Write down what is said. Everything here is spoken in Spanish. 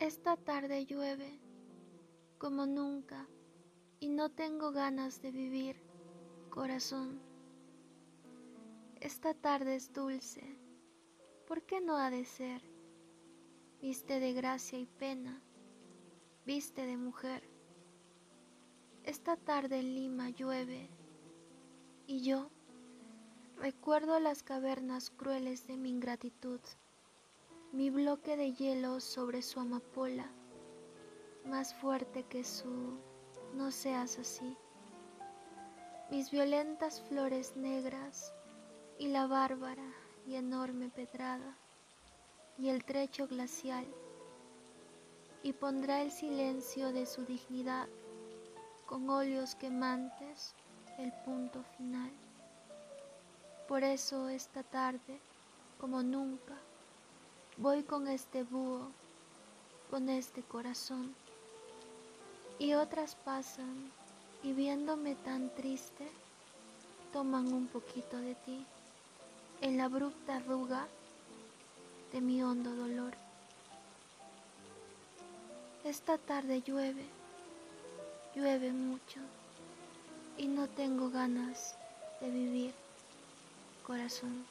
Esta tarde llueve como nunca y no tengo ganas de vivir, corazón. Esta tarde es dulce, ¿por qué no ha de ser? Viste de gracia y pena, viste de mujer. Esta tarde en Lima llueve y yo recuerdo las cavernas crueles de mi ingratitud mi bloque de hielo sobre su amapola, más fuerte que su no seas así, mis violentas flores negras y la bárbara y enorme pedrada y el trecho glacial, y pondrá el silencio de su dignidad con óleos quemantes el punto final. Por eso esta tarde, como nunca, Voy con este búho, con este corazón. Y otras pasan y viéndome tan triste, toman un poquito de ti en la abrupta arruga de mi hondo dolor. Esta tarde llueve, llueve mucho y no tengo ganas de vivir, corazón.